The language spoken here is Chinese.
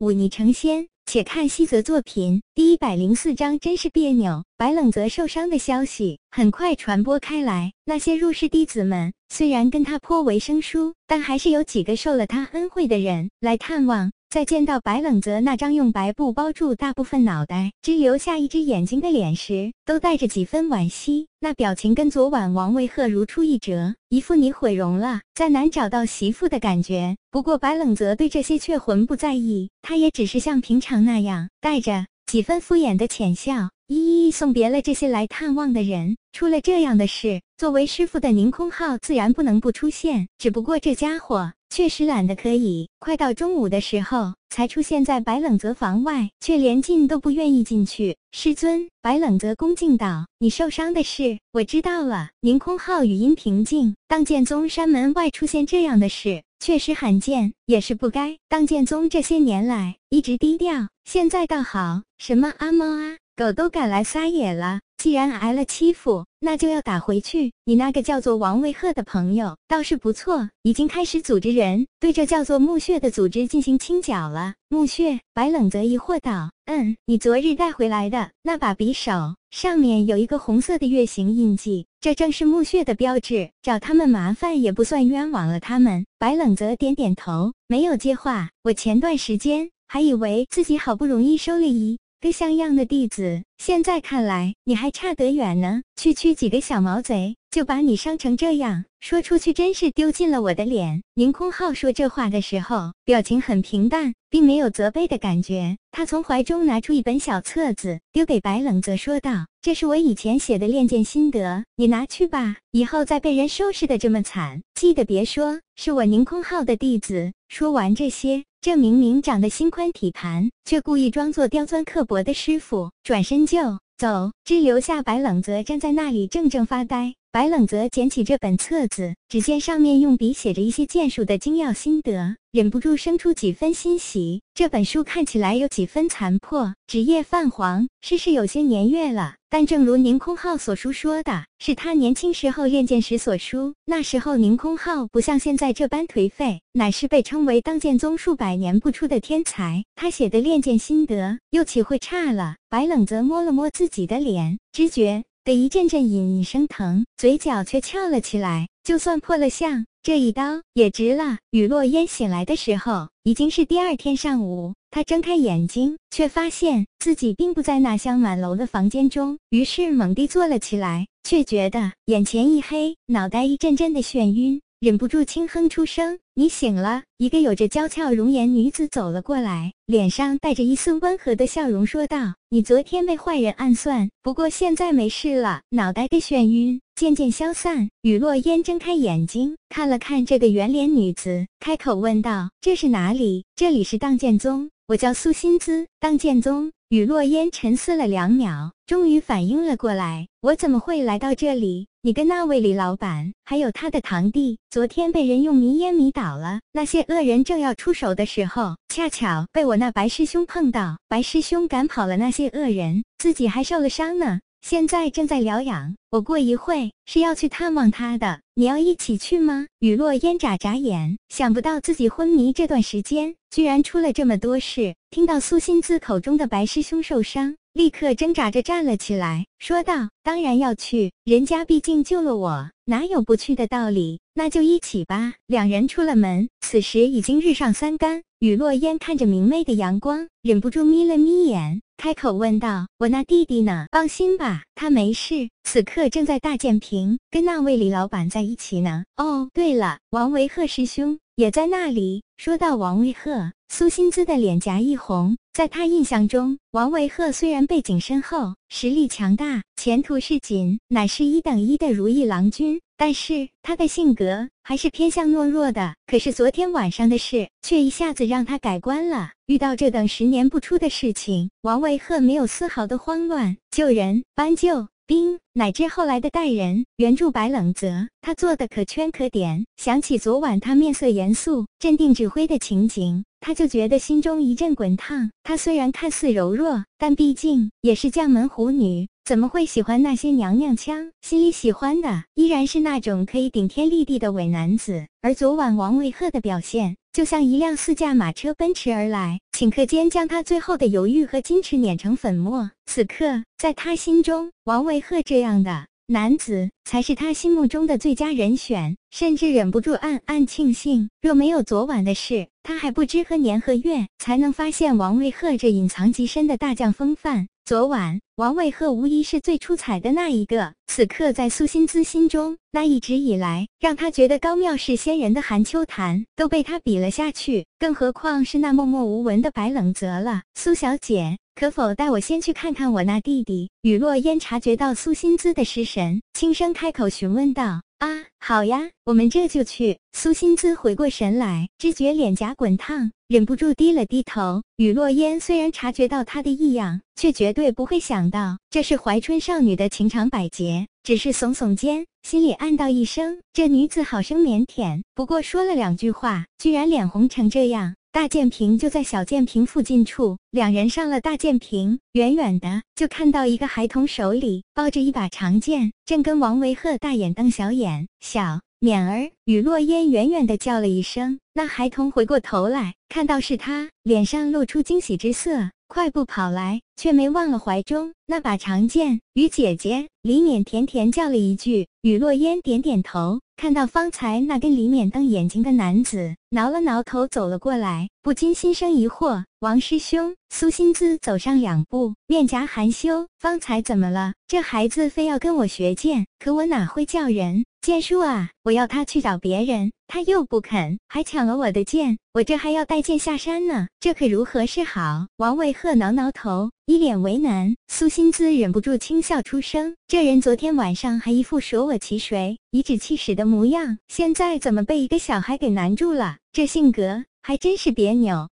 忤逆成仙。且看西泽作品第一百零四章，真是别扭。白冷泽受伤的消息很快传播开来，那些入室弟子们虽然跟他颇为生疏，但还是有几个受了他恩惠的人来探望。在见到白冷泽那张用白布包住大部分脑袋，只留下一只眼睛的脸时，都带着几分惋惜。那表情跟昨晚王维赫如出一辙，一副你毁容了，再难找到媳妇的感觉。不过白冷泽对这些却浑不在意，他也只是像平常那样，带着几分敷衍的浅笑，一一送别了这些来探望的人。出了这样的事，作为师傅的宁空浩自然不能不出现。只不过这家伙。确实懒得可以，快到中午的时候才出现在白冷泽房外，却连进都不愿意进去。师尊，白冷泽恭敬道：“你受伤的事我知道了。”宁空浩语音平静。当剑宗山门外出现这样的事，确实罕见，也是不该。当剑宗这些年来一直低调，现在倒好，什么阿猫啊狗都敢来撒野了。既然挨了欺负，那就要打回去。你那个叫做王卫赫的朋友倒是不错，已经开始组织人对这叫做墓穴的组织进行清剿了。墓穴，白冷泽疑惑道：“嗯，你昨日带回来的那把匕首上面有一个红色的月形印记，这正是墓穴的标志。找他们麻烦也不算冤枉了他们。”白冷泽点点头，没有接话。我前段时间还以为自己好不容易收了一。个像样的弟子，现在看来你还差得远呢。区区几个小毛贼就把你伤成这样，说出去真是丢尽了我的脸。宁空浩说这话的时候，表情很平淡，并没有责备的感觉。他从怀中拿出一本小册子，丢给白冷泽，说道：“这是我以前写的练剑心得，你拿去吧。以后再被人收拾的这么惨，记得别说是我宁空浩的弟子。”说完这些。这明明长得心宽体盘，却故意装作刁钻刻薄的师傅，转身就走，只留下白冷泽站在那里怔怔发呆。白冷泽捡起这本册子，只见上面用笔写着一些剑术的精要心得，忍不住生出几分欣喜。这本书看起来有几分残破，纸页泛黄，是是有些年月了。但正如宁空浩所书说的，是他年轻时候练剑时所书。那时候宁空浩不像现在这般颓废，乃是被称为当剑宗数百年不出的天才。他写的练剑心得又岂会差了？白冷泽摸了摸自己的脸，知觉的一阵阵隐隐生疼，嘴角却翘了起来。就算破了相，这一刀也值了。雨落烟醒来的时候，已经是第二天上午。他睁开眼睛，却发现自己并不在那香满楼的房间中，于是猛地坐了起来，却觉得眼前一黑，脑袋一阵阵的眩晕，忍不住轻哼出声：“你醒了。”一个有着娇俏容颜女子走了过来，脸上带着一丝温和的笑容，说道：“你昨天被坏人暗算，不过现在没事了，脑袋的眩晕渐渐消散。”雨落烟睁开眼睛，看了看这个圆脸女子，开口问道：“这是哪里？”“这里是荡剑宗。”我叫苏心姿，荡剑宗。雨落烟沉思了两秒，终于反应了过来：我怎么会来到这里？你跟那位李老板，还有他的堂弟，昨天被人用迷烟迷倒了。那些恶人正要出手的时候，恰巧被我那白师兄碰到。白师兄赶跑了那些恶人，自己还受了伤呢。现在正在疗养，我过一会是要去探望他的。你要一起去吗？雨落烟眨眨眼，想不到自己昏迷这段时间，居然出了这么多事。听到苏心姿口中的白师兄受伤，立刻挣扎着站了起来，说道：“当然要去，人家毕竟救了我，哪有不去的道理？那就一起吧。”两人出了门，此时已经日上三竿。雨落烟看着明媚的阳光，忍不住眯了眯眼，开口问道：“我那弟弟呢？放心吧，他没事，此刻正在大建平，跟那位李老板在一起呢。哦，对了，王维赫师兄也在那里。”说到王维赫，苏心姿的脸颊一红。在他印象中，王维赫虽然背景深厚，实力强大，前途是锦，乃是一等一的如意郎君。但是他的性格还是偏向懦弱的。可是昨天晚上的事，却一下子让他改观了。遇到这等十年不出的事情，王维赫没有丝毫的慌乱，救人、搬救兵，乃至后来的代人原著白冷泽，他做的可圈可点。想起昨晚他面色严肃、镇定指挥的情景。他就觉得心中一阵滚烫。他虽然看似柔弱，但毕竟也是将门虎女，怎么会喜欢那些娘娘腔？心里喜欢的依然是那种可以顶天立地的伪男子。而昨晚王维鹤的表现，就像一辆四驾马车奔驰而来，顷刻间将他最后的犹豫和矜持碾成粉末。此刻，在他心中，王维鹤这样的。男子才是他心目中的最佳人选，甚至忍不住暗暗庆幸，若没有昨晚的事，他还不知何年何月才能发现王卫鹤这隐藏极深的大将风范。昨晚，王卫鹤无疑是最出彩的那一个。此刻，在苏心姿心中，那一直以来让他觉得高妙是仙人的韩秋潭都被他比了下去，更何况是那默默无闻的白冷泽了。苏小姐。可否带我先去看看我那弟弟？雨落烟察觉到苏心姿的失神，轻声开口询问道：“啊，好呀，我们这就去。”苏心姿回过神来，只觉脸颊滚烫，忍不住低了低头。雨落烟虽然察觉到他的异样，却绝对不会想到这是怀春少女的情长百结，只是耸耸肩，心里暗道一声：这女子好生腼腆。不过说了两句话，居然脸红成这样。大剑平就在小剑平附近处，两人上了大剑平，远远的就看到一个孩童手里抱着一把长剑，正跟王维鹤大眼瞪小眼。小勉儿，雨落烟远远的叫了一声，那孩童回过头来，看到是他，脸上露出惊喜之色，快步跑来，却没忘了怀中那把长剑。雨姐姐，李勉甜甜叫了一句，雨落烟点点头。看到方才那跟李勉瞪眼睛的男子，挠了挠头走了过来，不禁心生疑惑。王师兄，苏心姿走上两步，面颊含羞。方才怎么了？这孩子非要跟我学剑，可我哪会叫人？剑叔啊！我要他去找别人，他又不肯，还抢了我的剑，我这还要带剑下山呢，这可如何是好？王卫鹤挠挠头，一脸为难。苏心姿忍不住轻笑出声：这人昨天晚上还一副舍我其谁，颐指气使的模样，现在怎么被一个小孩给难住了？这性格还真是别扭。